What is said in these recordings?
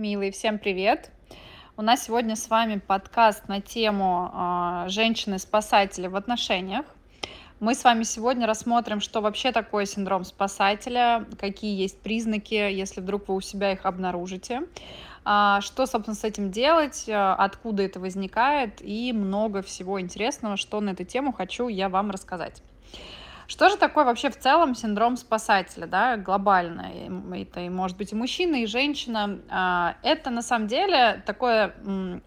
Милые, всем привет! У нас сегодня с вами подкаст на тему э, женщины-спасатели в отношениях. Мы с вами сегодня рассмотрим, что вообще такое синдром спасателя, какие есть признаки, если вдруг вы у себя их обнаружите, э, что, собственно, с этим делать, э, откуда это возникает и много всего интересного, что на эту тему хочу я вам рассказать. Что же такое вообще в целом синдром спасателя, да, глобально? Это и может быть и мужчина, и женщина. А, это на самом деле такое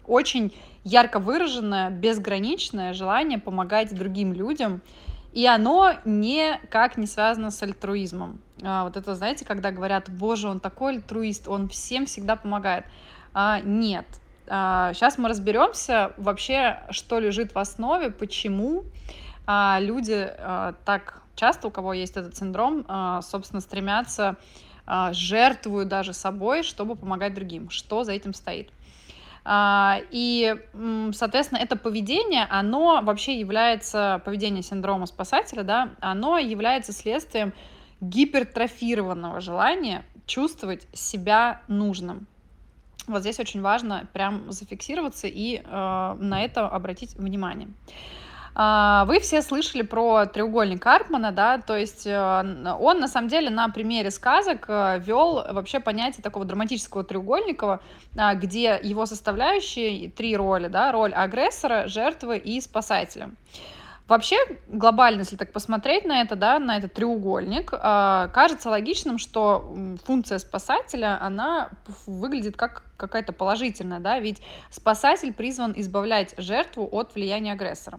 очень ярко выраженное, безграничное желание помогать другим людям, и оно никак не связано с альтруизмом. А, вот это, знаете, когда говорят, боже, он такой альтруист, он всем всегда помогает. А, нет. Сейчас мы разберемся вообще, что лежит в основе, почему а, люди а, так часто, у кого есть этот синдром, а, собственно, стремятся, а, жертвуют даже собой, чтобы помогать другим. Что за этим стоит? А, и, соответственно, это поведение, оно вообще является, поведение синдрома спасателя, да, оно является следствием гипертрофированного желания чувствовать себя нужным. Вот здесь очень важно прям зафиксироваться и э, на это обратить внимание. А, вы все слышали про треугольник Карпмана, да, то есть э, он на самом деле на примере сказок э, вел вообще понятие такого драматического треугольника, а, где его составляющие три роли, да, роль агрессора, жертвы и спасателя. Вообще, глобально, если так посмотреть на это, да, на этот треугольник, э, кажется логичным, что функция спасателя, она выглядит как какая-то положительная, да, ведь спасатель призван избавлять жертву от влияния агрессора.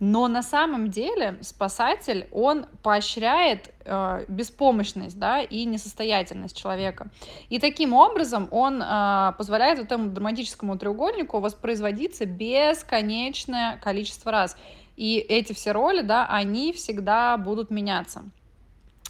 Но на самом деле спасатель, он поощряет э, беспомощность, да, и несостоятельность человека. И таким образом он э, позволяет этому драматическому треугольнику воспроизводиться бесконечное количество раз. И эти все роли, да, они всегда будут меняться.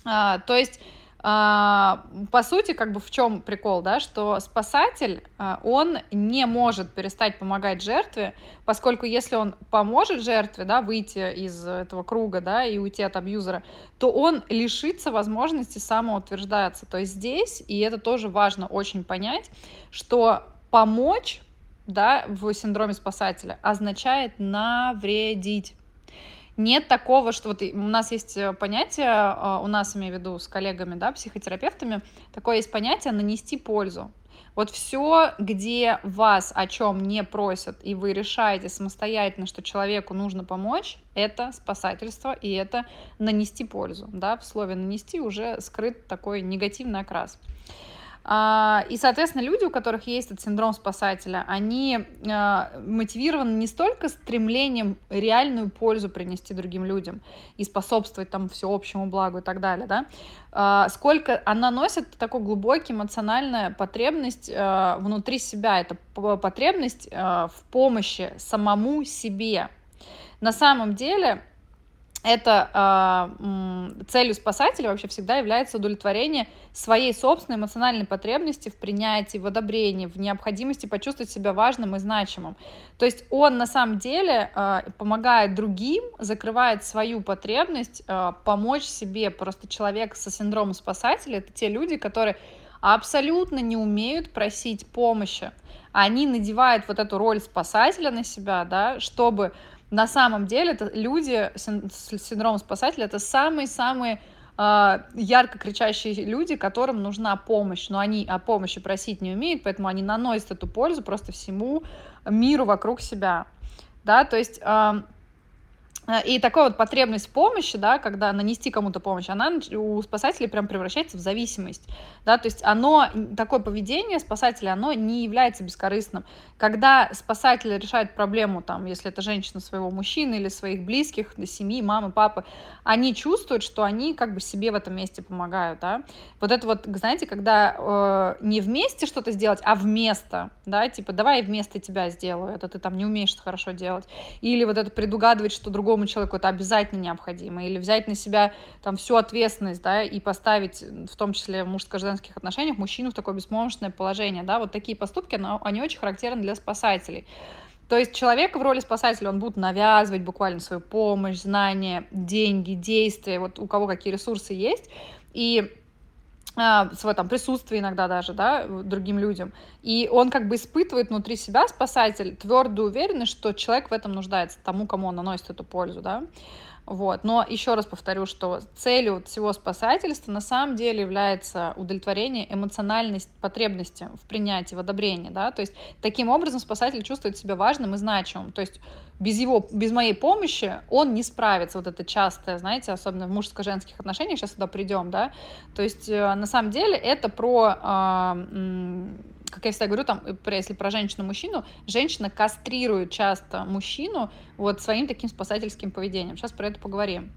А, то есть а, по сути, как бы в чем прикол, да, что спасатель, а, он не может перестать помогать жертве, поскольку если он поможет жертве, да, выйти из этого круга, да, и уйти от абьюзера, то он лишится возможности самоутверждаться. То есть здесь, и это тоже важно очень понять, что помочь, да, в синдроме спасателя означает навредить. Нет такого, что вот у нас есть э, понятие, а, у нас, имею в виду, с коллегами, да, психотерапевтами, такое есть понятие нанести пользу. Вот все, где вас о чем не просят, и вы решаете самостоятельно, что человеку нужно помочь, это спасательство, и это нанести пользу. Да? В слове нанести уже скрыт такой негативный окрас. А, и, соответственно, люди, у которых есть этот синдром спасателя, они а, мотивированы не столько стремлением реальную пользу принести другим людям и способствовать там всеобщему благу и так далее, да, а, сколько она носит такой глубокий эмоциональная потребность внутри себя. Это потребность в помощи самому себе. На самом деле это э, целью спасателя вообще всегда является удовлетворение своей собственной эмоциональной потребности в принятии, в одобрении, в необходимости почувствовать себя важным и значимым. То есть он на самом деле э, помогает другим, закрывает свою потребность э, помочь себе. Просто человек со синдромом спасателя это те люди, которые абсолютно не умеют просить помощи. Они надевают вот эту роль спасателя на себя, да, чтобы на самом деле это люди с синдромом спасателя, это самые-самые э, ярко кричащие люди, которым нужна помощь, но они о помощи просить не умеют, поэтому они наносят эту пользу просто всему миру вокруг себя, да, то есть и такая вот потребность помощи, да, когда нанести кому-то помощь, она у спасателей прям превращается в зависимость, да, то есть оно, такое поведение спасателя, оно не является бескорыстным. Когда спасатель решает проблему, там, если это женщина своего мужчины или своих близких, семьи, мамы, папы, они чувствуют, что они как бы себе в этом месте помогают, да. Вот это вот, знаете, когда э, не вместе что-то сделать, а вместо, да, типа, давай я вместо тебя сделаю, это ты там не умеешь хорошо делать, или вот это предугадывать, что другой другому человеку это обязательно необходимо, или взять на себя там всю ответственность, да, и поставить, в том числе в мужско-женских отношениях, мужчину в такое беспомощное положение, да, вот такие поступки, они очень характерны для спасателей. То есть человек в роли спасателя, он будет навязывать буквально свою помощь, знания, деньги, действия, вот у кого какие ресурсы есть, и свое там присутствие иногда даже, да, другим людям. И он как бы испытывает внутри себя, спасатель, твердую уверенность, что человек в этом нуждается, тому, кому он наносит эту пользу, да. Вот. Но еще раз повторю, что целью всего спасательства на самом деле является удовлетворение эмоциональной потребности в принятии, в одобрении. Да? То есть таким образом спасатель чувствует себя важным и значимым. То есть без его, без моей помощи он не справится. Вот это частое, знаете, особенно в мужско-женских отношениях, сейчас сюда придем, да. То есть э, на самом деле это про э, как я всегда говорю, там, если про женщину-мужчину, женщина кастрирует часто мужчину вот своим таким спасательским поведением. Сейчас про это поговорим.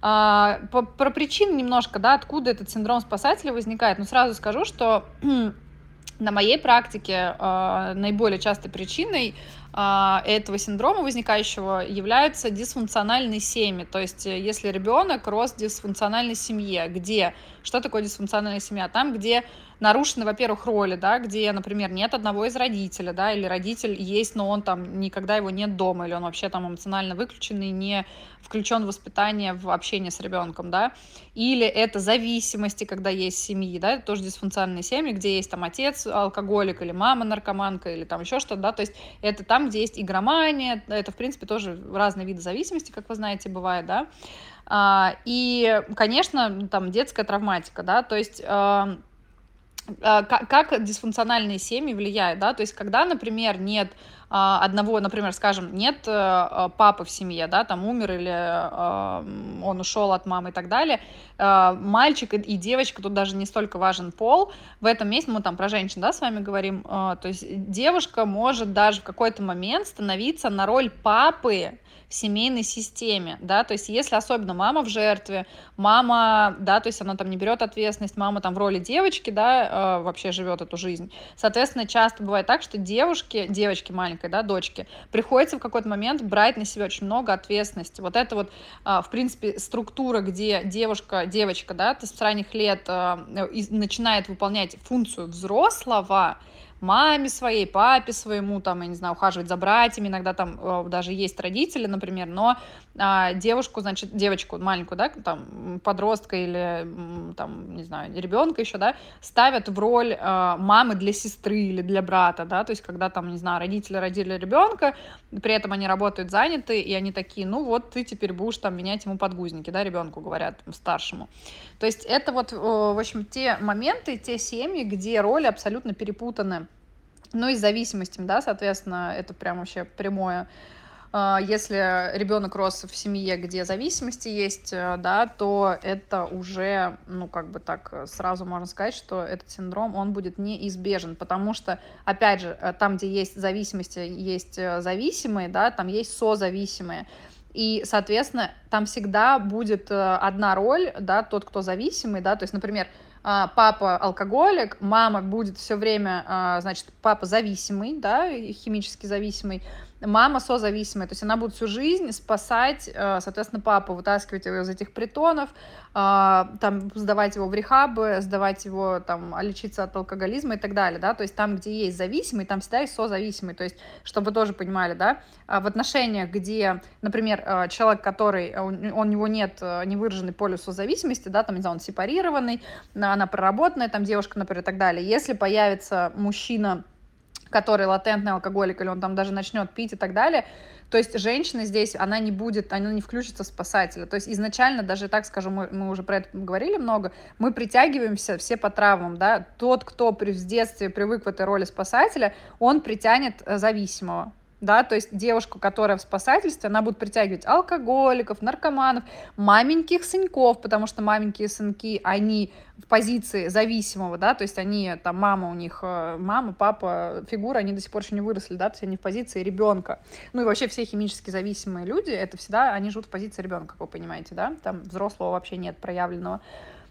А, по, про причины немножко, да, откуда этот синдром спасателя возникает. Но сразу скажу, что на моей практике э, наиболее частой причиной этого синдрома возникающего являются дисфункциональные семьи. То есть, если ребенок рос в дисфункциональной семье, где что такое дисфункциональная семья? Там, где нарушены, во-первых, роли, да, где, например, нет одного из родителей, да, или родитель есть, но он там никогда его нет дома, или он вообще там эмоционально выключен и не включен в воспитание, в общение с ребенком, да, или это зависимости, когда есть семьи, да, это тоже дисфункциональные семьи, где есть там отец алкоголик или мама наркоманка или там еще что-то, да, то есть это там, где есть игромания, это, в принципе, тоже разные виды зависимости, как вы знаете, бывает, да, а, и, конечно, там детская травматика, да, то есть а, как дисфункциональные семьи влияют, да, то есть когда, например, нет одного, например, скажем, нет папы в семье, да, там умер или он ушел от мамы и так далее, мальчик и девочка, тут даже не столько важен пол, в этом месте мы там про женщин, да, с вами говорим, то есть девушка может даже в какой-то момент становиться на роль папы семейной системе, да, то есть если особенно мама в жертве, мама, да, то есть она там не берет ответственность, мама там в роли девочки, да, э, вообще живет эту жизнь, соответственно, часто бывает так, что девушки, девочки маленькой, да, дочки, приходится в какой-то момент брать на себя очень много ответственности, вот это вот, э, в принципе, структура, где девушка, девочка, да, с ранних лет э, начинает выполнять функцию взрослого, маме своей, папе своему, там, я не знаю, ухаживать за братьями, иногда там э, даже есть родители, например, но а, девушку, значит, девочку маленькую, да, там, подростка или, там, не знаю, ребенка еще, да, ставят в роль а, мамы для сестры или для брата, да, то есть когда там, не знаю, родители родили ребенка, при этом они работают заняты, и они такие, ну вот ты теперь будешь там менять ему подгузники, да, ребенку говорят, старшему. То есть это вот, в общем, те моменты, те семьи, где роли абсолютно перепутаны. Ну и с зависимостями, да, соответственно, это прям вообще прямое если ребенок рос в семье, где зависимости есть, э, да, то это уже, ну, как бы так сразу можно сказать, что этот синдром, он будет неизбежен, потому что, опять же, э, там, где есть зависимости, есть э, зависимые, да, там есть созависимые, и, соответственно, там всегда будет одна роль, да, тот, кто зависимый, да, то есть, например, а, папа алкоголик, мама будет все время, а, значит, папа зависимый, да, химически зависимый, мама созависимая, то есть она будет всю жизнь спасать, э, соответственно, папу, вытаскивать его из этих притонов, а, там, сдавать его в рехабы, сдавать его, там, лечиться от алкоголизма и так далее, да, то есть там, где есть зависимый, там всегда есть созависимый, то есть, чтобы вы тоже понимали, да, а в отношениях, где, например, э, человек, который, э, у него нет невыраженной полюс созависимости, да, там, не знаю, он сепарированный, она проработанная, там, девушка, например, и так далее, если появится мужчина, который латентный алкоголик, или он там даже начнет пить и так далее, то есть женщина здесь, она не будет, она не включится в спасателя. То есть изначально, даже так скажу, мы, мы уже про это говорили много, мы притягиваемся все по травмам, да. Тот, кто при, в детстве привык в этой роли спасателя, он притянет э, зависимого да, то есть девушку, которая в спасательстве, она будет притягивать алкоголиков, наркоманов, маменьких сынков, потому что маменькие сынки, они в позиции зависимого, да, то есть они, там, мама у них, э, мама, папа, фигура, они до сих пор еще не выросли, да, то есть они в позиции ребенка. Ну и вообще все химически зависимые люди, это всегда, они живут в позиции ребенка, как вы понимаете, да, там взрослого вообще нет проявленного.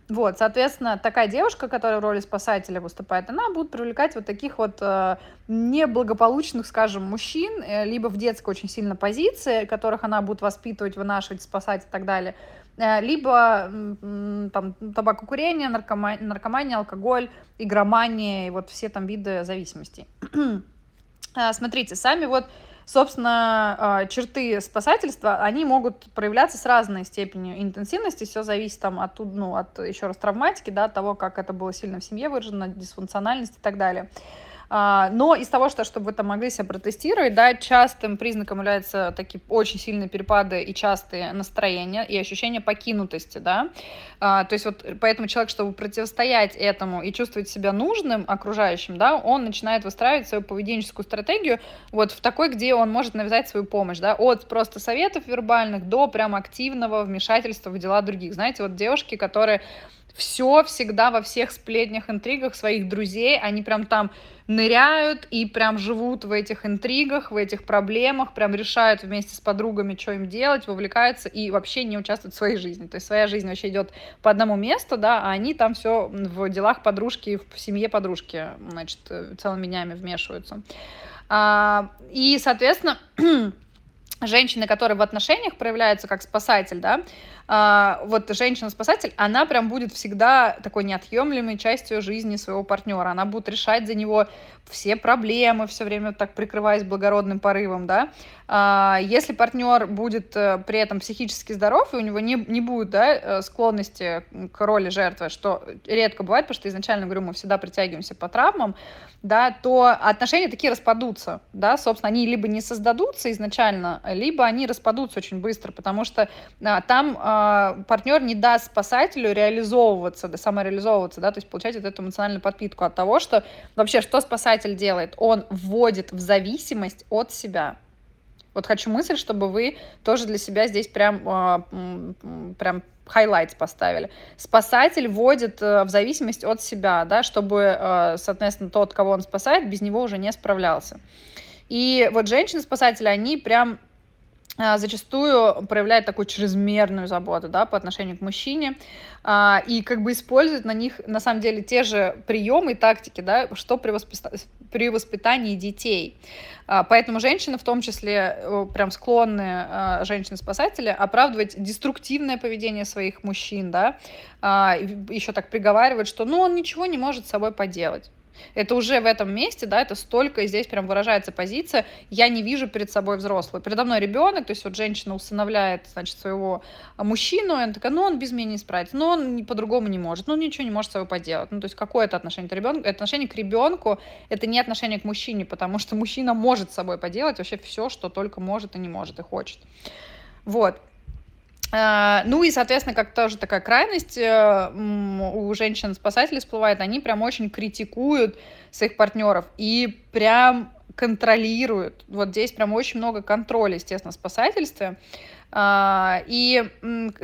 Вот, соответственно, такая девушка, которая в роли спасателя выступает, она будет привлекать вот таких вот э, неблагополучных, скажем, мужчин, э, либо в детской очень сильно позиции, которых она будет воспитывать, вынашивать, спасать и так далее, э, либо э, там табакокурение, наркомания, наркомания, алкоголь, игромания и вот все там виды зависимостей. Э, смотрите, сами вот Собственно, а, черты спасательства, они могут проявляться с разной степенью интенсивности, все зависит там от, ну, от еще раз травматики, да, от того, как это было сильно в семье выражено, дисфункциональность и так далее. А, но из того, что, чтобы вы там могли себя протестировать, да, частым признаком являются такие очень сильные перепады и частые настроения и ощущение покинутости, да. А, то есть вот поэтому человек, чтобы противостоять этому и чувствовать себя нужным окружающим, да, он начинает выстраивать свою поведенческую стратегию вот в такой, где он может навязать свою помощь, да, от просто советов вербальных до прям активного вмешательства в дела других. Знаете, вот девушки, которые все всегда во всех сплетнях, интригах своих друзей, они прям там ныряют и прям живут в этих интригах, в этих проблемах, прям решают вместе с подругами, что им делать, вовлекаются и вообще не участвуют в своей жизни. То есть своя жизнь вообще идет по одному месту, да, а они там все в делах подружки, в семье подружки, значит, целыми днями вмешиваются. А, и, соответственно, женщины, которые в отношениях проявляются как спасатель, да, вот женщина-спасатель, она прям будет всегда такой неотъемлемой частью жизни своего партнера. Она будет решать за него все проблемы, все время так прикрываясь благородным порывом, да. А, если партнер будет э, при этом психически здоров, и у него не, не будет да, э, склонности к роли жертвы, что редко бывает, потому что изначально, говорю, мы всегда притягиваемся по травмам, да, то отношения такие распадутся, да, собственно, они либо не создадутся изначально, либо они распадутся очень быстро, потому что а, там а, партнер не даст спасателю реализовываться, да, самореализовываться, да, то есть получать вот эту эмоциональную подпитку от того, что вообще, что спасатель делает? Он вводит в зависимость от себя. Вот хочу мысль, чтобы вы тоже для себя здесь прям, а, прям highlights поставили. Спасатель вводит э, в зависимость от себя, да, чтобы, э, соответственно, тот, кого он спасает, без него уже не справлялся. И вот женщины-спасатели, они прям зачастую проявляет такую чрезмерную заботу да, по отношению к мужчине а, и как бы использует на них на самом деле те же приемы и тактики, да, что при, воспита... при воспитании детей. А, поэтому женщины, в том числе прям склонны, а, женщины-спасатели, оправдывать деструктивное поведение своих мужчин, да, а, еще так приговаривают, что ну он ничего не может с собой поделать. Это уже в этом месте, да, это столько, и здесь прям выражается позиция, я не вижу перед собой взрослую. Передо мной ребенок, то есть вот женщина усыновляет, значит, своего мужчину, и она такая, ну он без меня не справится, ну он по-другому не может, ну ничего не может с собой поделать. Ну то есть какое это отношение к ребенку? Отношение к ребенку, это не отношение к мужчине, потому что мужчина может с собой поделать вообще все, что только может и не может и хочет. Вот. А, ну и, соответственно, как тоже такая крайность э, у женщин-спасателей всплывает, они прям очень критикуют своих партнеров и прям контролируют. Вот здесь прям очень много контроля, естественно, в спасательстве. А, и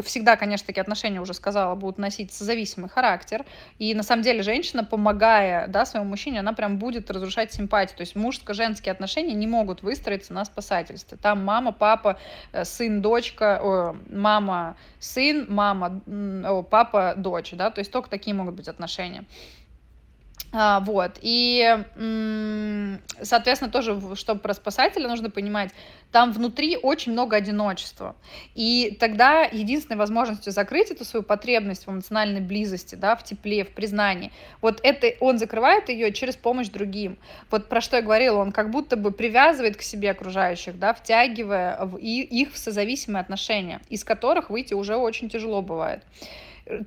всегда, конечно, такие отношения, уже сказала, будут носить созависимый характер. И на самом деле женщина, помогая да, своему мужчине, она прям будет разрушать симпатию. То есть мужско-женские отношения не могут выстроиться на спасательстве. Там мама, папа, э, сын, дочка, о, мама, сын, мама, о, папа, дочь. Да? То есть только такие могут быть отношения. А, вот, и, соответственно, тоже, чтобы про спасателя нужно понимать, там внутри очень много одиночества. И тогда единственной возможностью закрыть эту свою потребность в эмоциональной близости, да, в тепле, в признании, вот это он закрывает ее через помощь другим. Вот про что я говорила, он как будто бы привязывает к себе окружающих, да, втягивая в их в созависимые отношения, из которых выйти уже очень тяжело бывает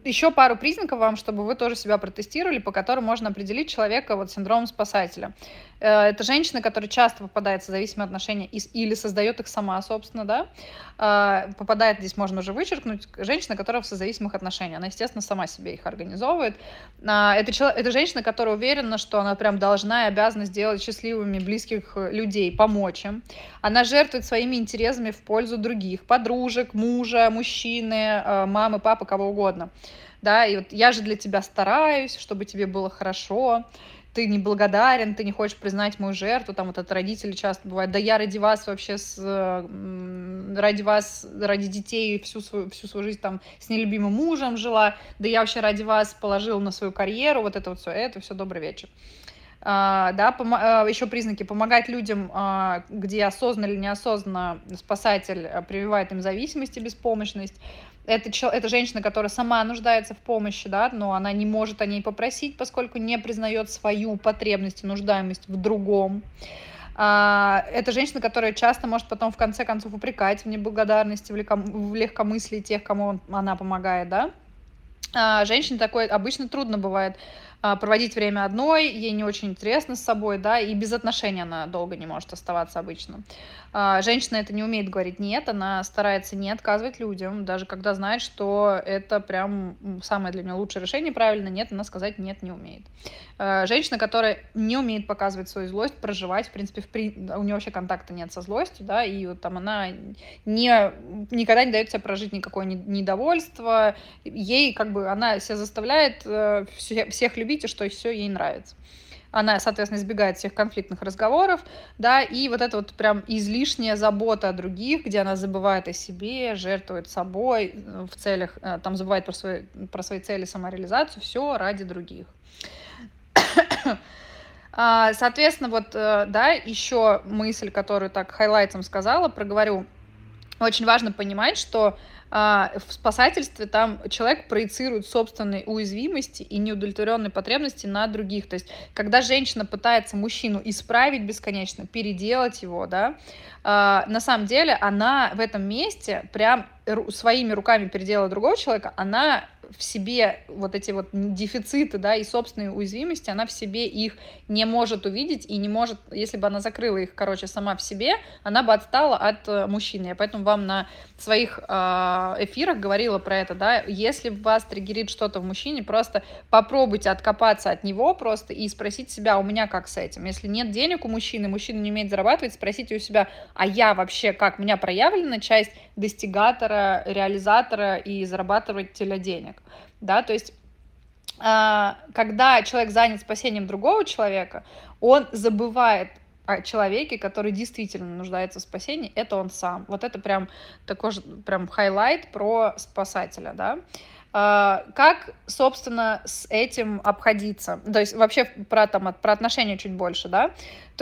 еще пару признаков вам, чтобы вы тоже себя протестировали, по которым можно определить человека вот синдромом спасателя. Э, это женщина, которая часто попадает в зависимые отношения или создает их сама, собственно, да. Э, попадает, здесь можно уже вычеркнуть, женщина, которая в созависимых отношениях. Она, естественно, сама себе их организовывает. Э, это, человек, это женщина, которая уверена, что она прям должна и обязана сделать счастливыми близких людей, помочь им. Она жертвует своими интересами в пользу других, подружек, мужа, мужчины, мамы, папы, кого угодно. Да, и вот я же для тебя стараюсь, чтобы тебе было хорошо ты не благодарен, ты не хочешь признать мою жертву, там вот от родителей часто бывает, да я ради вас вообще, с, ради вас, ради детей всю свою, всю свою жизнь там с нелюбимым мужем жила, да я вообще ради вас положил на свою карьеру, вот это вот все, это все, добрый вечер. Uh, да, uh, еще признаки помогать людям, uh, где осознанно или неосознанно спасатель прививает им зависимость и беспомощность, это, это женщина, которая сама нуждается в помощи, да, но она не может о ней попросить, поскольку не признает свою потребность и нуждаемость в другом. А, это женщина, которая часто может потом в конце концов упрекать в неблагодарности, в легкомыслии тех, кому она помогает, да. А, женщине такое обычно трудно бывает а, проводить время одной, ей не очень интересно с собой, да, и без отношений она долго не может оставаться обычно. А, женщина это не умеет говорить нет, она старается не отказывать людям, даже когда знает, что это прям самое для нее лучшее решение, правильно, нет, она сказать нет не умеет. А, женщина, которая не умеет показывать свою злость, проживать, в принципе, в при... у нее вообще контакта нет со злостью, да, и вот там она не, никогда не дает себе прожить никакое недовольство, ей как бы она себя заставляет э, всех любить любите, что все ей нравится. Она, соответственно, избегает всех конфликтных разговоров, да, и вот это вот прям излишняя забота о других, где она забывает о себе, жертвует собой э, в целях, э, там забывает про свои, про свои цели, самореализацию, все ради других. А, соответственно, вот, э, да, еще мысль, которую так хайлайтом сказала, проговорю. Очень важно понимать, что в спасательстве там человек проецирует собственные уязвимости и неудовлетворенные потребности на других. То есть, когда женщина пытается мужчину исправить бесконечно, переделать его, да, а, на самом деле она в этом месте прям своими руками переделала другого человека, она в себе вот эти вот дефициты, да, и собственные уязвимости, она в себе их не может увидеть и не может, если бы она закрыла их, короче, сама в себе, она бы отстала от э, мужчины. Я поэтому вам на своих э, эфирах говорила про это, да, если вас триггерит что-то в мужчине, просто попробуйте откопаться от него просто и спросить себя, у меня как с этим. Если нет денег у мужчины, мужчина не умеет зарабатывать, спросите у себя, а я вообще как, у меня проявлена часть достигатора, реализатора и зарабатывателя денег да, то есть а, когда человек занят спасением другого человека, он забывает о человеке, который действительно нуждается в спасении, это он сам. Вот это прям такой же прям highlight про спасателя, да. А, как, собственно, с этим обходиться? То есть вообще про, там, про отношения чуть больше, да?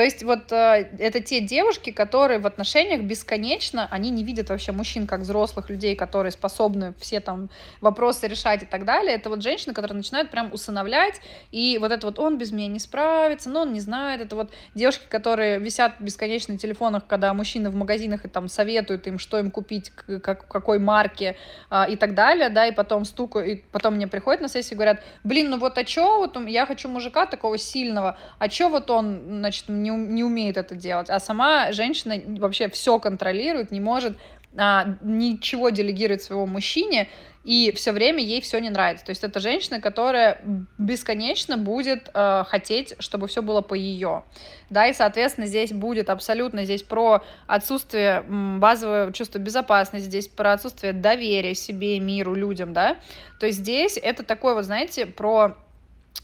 То есть вот э, это те девушки, которые в отношениях бесконечно, они не видят вообще мужчин как взрослых людей, которые способны все там вопросы решать и так далее. Это вот женщины, которые начинают прям усыновлять, и вот это вот он без меня не справится, но он не знает. Это вот девушки, которые висят бесконечно на телефонах, когда мужчины в магазинах и там советуют им, что им купить, как, какой марки э, и так далее, да, и потом стукают, и потом мне приходят на сессию и говорят, блин, ну вот а чё, вот я хочу мужика такого сильного, а чё вот он, значит, не, не умеет это делать, а сама женщина вообще все контролирует, не может а, ничего делегировать своему мужчине, и все время ей все не нравится. То есть это женщина, которая бесконечно будет э, хотеть, чтобы все было по ее. Да, и, соответственно, здесь будет абсолютно здесь про отсутствие базового чувства безопасности, здесь про отсутствие доверия себе, миру, людям, да. То есть здесь это такое, вот знаете, про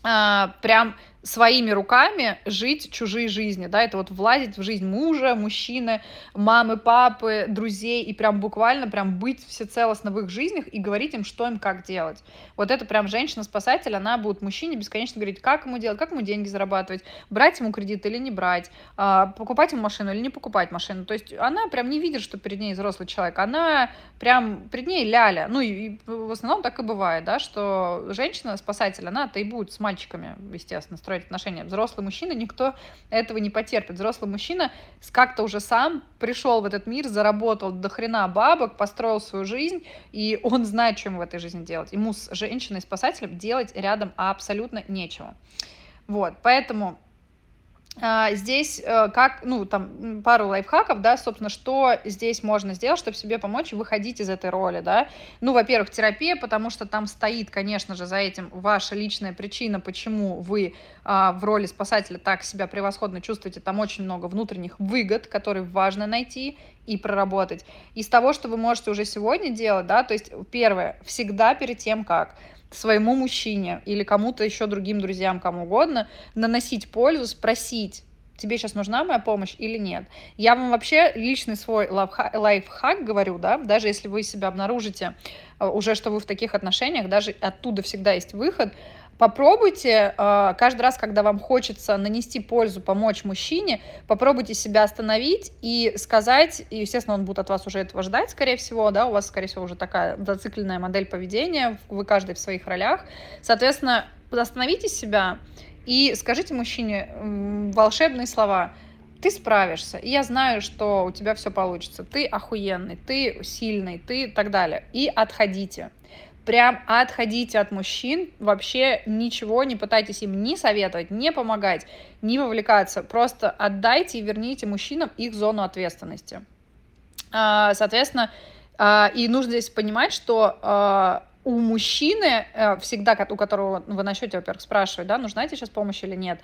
а, прям своими руками жить чужие жизни, да, это вот влазить в жизнь мужа, мужчины, мамы, папы, друзей, и прям буквально прям быть всецелостно в их жизнях и говорить им, что им как делать. Вот это прям женщина-спасатель, она будет мужчине бесконечно говорить, как ему делать, как ему деньги зарабатывать, брать ему кредит или не брать, а, покупать ему машину или не покупать машину. То есть она прям не видит, что перед ней взрослый человек, она прям перед ней ляля. Ну и в основном так и бывает, да, что женщина-спасатель, она-то и будет с мальчиками, естественно, строить строить отношения. Взрослый мужчина, никто этого не потерпит. Взрослый мужчина как-то уже сам пришел в этот мир, заработал до хрена бабок, построил свою жизнь, и он знает, что ему в этой жизни делать. Ему с женщиной-спасателем делать рядом абсолютно нечего. Вот, поэтому здесь э, как, ну, там, пару лайфхаков, да, собственно, что здесь можно сделать, чтобы себе помочь выходить из этой роли, да. Ну, во-первых, терапия, потому что там стоит, конечно же, за этим ваша личная причина, почему вы а, в роли спасателя так себя превосходно чувствуете. Там очень много внутренних выгод, которые важно найти и проработать. Из того, что вы можете уже сегодня делать, да, то есть, первое, всегда перед тем, как своему мужчине или кому-то еще другим друзьям, кому угодно, наносить пользу, спросить, тебе сейчас нужна моя помощь или нет. Я вам вообще личный свой лайфхак говорю, да, даже если вы себя обнаружите э, уже, что вы в таких отношениях, даже оттуда всегда есть выход, Попробуйте э, каждый раз, когда вам хочется нанести пользу, помочь мужчине, попробуйте себя остановить и сказать, и, естественно, он будет от вас уже этого ждать, скорее всего, да, у вас, скорее всего, уже такая зацикленная модель поведения, вы каждый в своих ролях. Соответственно, остановите себя и скажите мужчине волшебные слова – ты справишься, и я знаю, что у тебя все получится, ты охуенный, ты сильный, ты и так далее. И отходите. Прям отходите от мужчин, вообще ничего не пытайтесь им ни советовать, не помогать, не вовлекаться. Просто отдайте и верните мужчинам их зону ответственности. А, соответственно, а, и нужно здесь понимать, что а, у мужчины э, всегда, у которого вы начнете, во-первых, спрашивать, да, нужна тебе сейчас помощь или нет,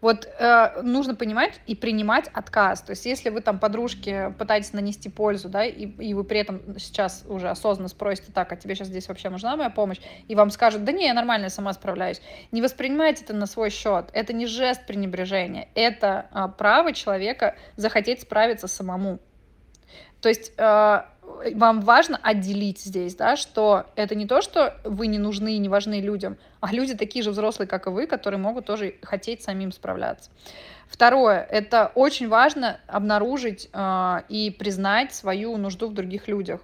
вот э, нужно понимать и принимать отказ. То есть если вы там подружке пытаетесь нанести пользу, да, и, и вы при этом сейчас уже осознанно спросите, так, а тебе сейчас здесь вообще нужна моя помощь, и вам скажут, да не, я нормально, я сама справляюсь. Не воспринимайте это на свой счет. Это не жест пренебрежения, это э, право человека захотеть справиться самому. То есть э, вам важно отделить здесь, да, что это не то, что вы не нужны и не важны людям, а люди такие же взрослые, как и вы, которые могут тоже хотеть самим справляться. Второе, это очень важно обнаружить э, и признать свою нужду в других людях,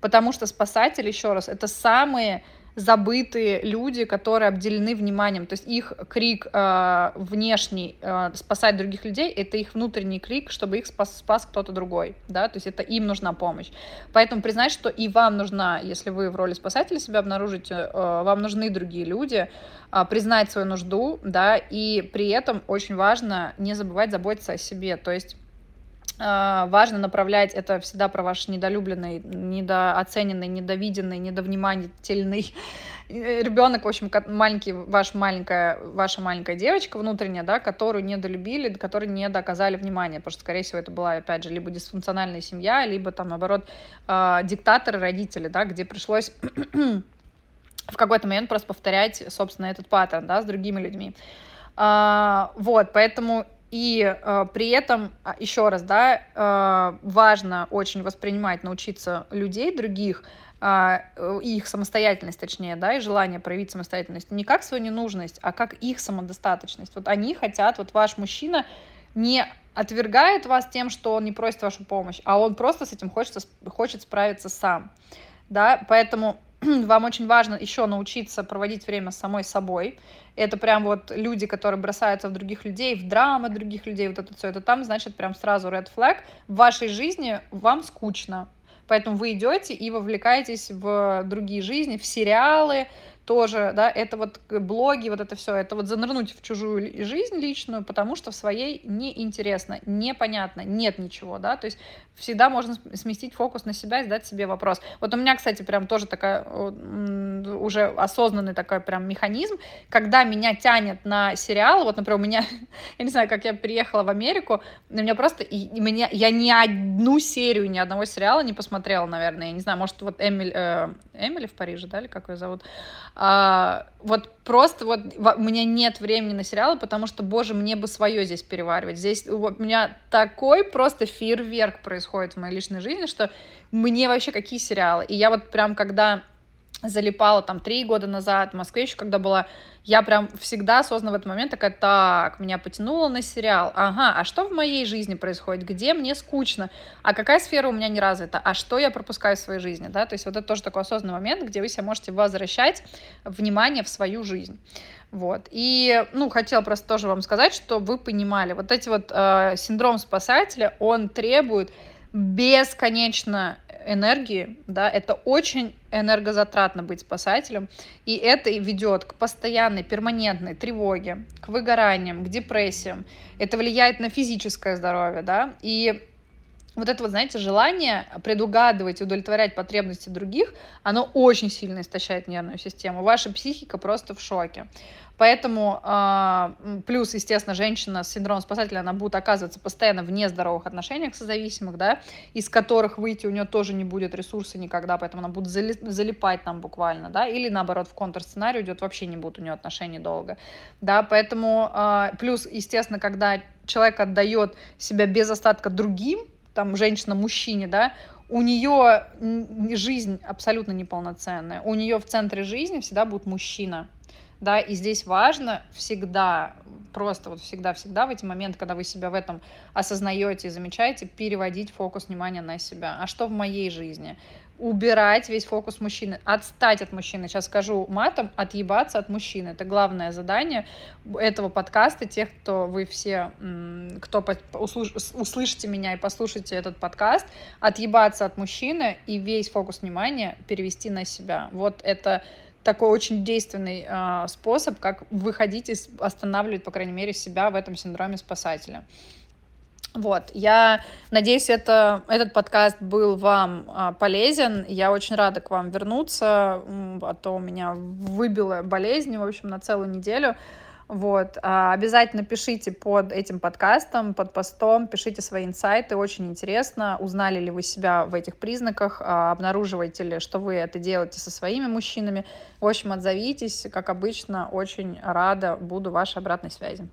потому что спасатели, еще раз, это самые забытые люди, которые обделены вниманием. То есть их крик э, внешний э, спасать других людей, это их внутренний крик, чтобы их спас, спас кто-то другой. Да? То есть это им нужна помощь. Поэтому признать, что и вам нужна, если вы в роли спасателя себя обнаружите, э, вам нужны другие люди, э, признать свою нужду, да, и при этом очень важно не забывать заботиться о себе. То есть важно направлять это всегда про ваш недолюбленный, недооцененный, недовиденный, недовнимательный ребенок, в общем, маленький, ваш маленькая, ваша маленькая девочка внутренняя, да, которую недолюбили, которой не доказали внимания, потому что, скорее всего, это была, опять же, либо дисфункциональная семья, либо, там, наоборот, э, диктаторы, родители, да, где пришлось в какой-то момент просто повторять, собственно, этот паттерн, да, с другими людьми. А, вот, поэтому и э, при этом, а, еще раз, да, э, важно очень воспринимать, научиться людей других, э, их самостоятельность, точнее, да, и желание проявить самостоятельность не как свою ненужность, а как их самодостаточность. Вот они хотят, вот ваш мужчина не отвергает вас тем, что он не просит вашу помощь, а он просто с этим хочет, хочет справиться сам. Да, поэтому вам очень важно еще научиться проводить время с самой собой. Это прям вот люди, которые бросаются в других людей, в драмы других людей, вот это все, это там, значит, прям сразу red flag. В вашей жизни вам скучно. Поэтому вы идете и вовлекаетесь в другие жизни, в сериалы, тоже, да, это вот блоги, вот это все, это вот занырнуть в чужую жизнь личную, потому что в своей неинтересно, непонятно, нет ничего, да, то есть всегда можно сместить фокус на себя и задать себе вопрос. Вот у меня, кстати, прям тоже такая уже осознанный такой прям механизм, когда меня тянет на сериал, вот, например, у меня, я не знаю, как я приехала в Америку, у меня просто, и, меня, я ни одну серию, ни одного сериала не посмотрела, наверное, я не знаю, может, вот Эмиль, э, Эмили в Париже, да, или как ее зовут, а, вот просто вот у меня нет времени на сериалы, потому что, боже, мне бы свое здесь переваривать. Здесь у меня такой просто фейерверк происходит в моей личной жизни, что мне вообще какие сериалы. И я вот прям когда залипала там три года назад в Москве еще когда была, я прям всегда осознанно в этот момент такая, так, меня потянуло на сериал, ага, а что в моей жизни происходит, где мне скучно, а какая сфера у меня не развита, а что я пропускаю в своей жизни, да, то есть вот это тоже такой осознанный момент, где вы себе можете возвращать внимание в свою жизнь. Вот. И, ну, хотела просто тоже вам сказать, что вы понимали, вот эти вот э, синдром спасателя, он требует бесконечно энергии, да, это очень энергозатратно быть спасателем, и это ведет к постоянной, перманентной тревоге, к выгораниям, к депрессиям, это влияет на физическое здоровье, да, и вот это вот, знаете, желание предугадывать и удовлетворять потребности других, оно очень сильно истощает нервную систему. Ваша психика просто в шоке. Поэтому, э, плюс, естественно, женщина с синдромом спасателя, она будет оказываться постоянно в нездоровых отношениях созависимых, да, из которых выйти у нее тоже не будет ресурса никогда, поэтому она будет залипать там буквально, да, или наоборот в контрсценарий идет, вообще не будет у нее отношений долго, да, поэтому, э, плюс, естественно, когда человек отдает себя без остатка другим, там, женщина мужчине, да, у нее жизнь абсолютно неполноценная. У нее в центре жизни всегда будет мужчина да, и здесь важно всегда, просто вот всегда-всегда в эти моменты, когда вы себя в этом осознаете и замечаете, переводить фокус внимания на себя. А что в моей жизни? Убирать весь фокус мужчины, отстать от мужчины. Сейчас скажу матом, отъебаться от мужчины. Это главное задание этого подкаста. Тех, кто вы все, кто услышите меня и послушайте этот подкаст, отъебаться от мужчины и весь фокус внимания перевести на себя. Вот это такой очень действенный э, способ, как выходить и останавливать, по крайней мере, себя в этом синдроме спасателя. Вот, я надеюсь, это, этот подкаст был вам а, полезен. Я очень рада к вам вернуться, а то меня выбила болезнь, в общем, на целую неделю. Вот, а, обязательно пишите под этим подкастом, под постом, пишите свои инсайты, очень интересно, узнали ли вы себя в этих признаках, а, обнаруживаете ли, что вы это делаете со своими мужчинами. В общем, отзовитесь, как обычно, очень рада буду вашей обратной связи.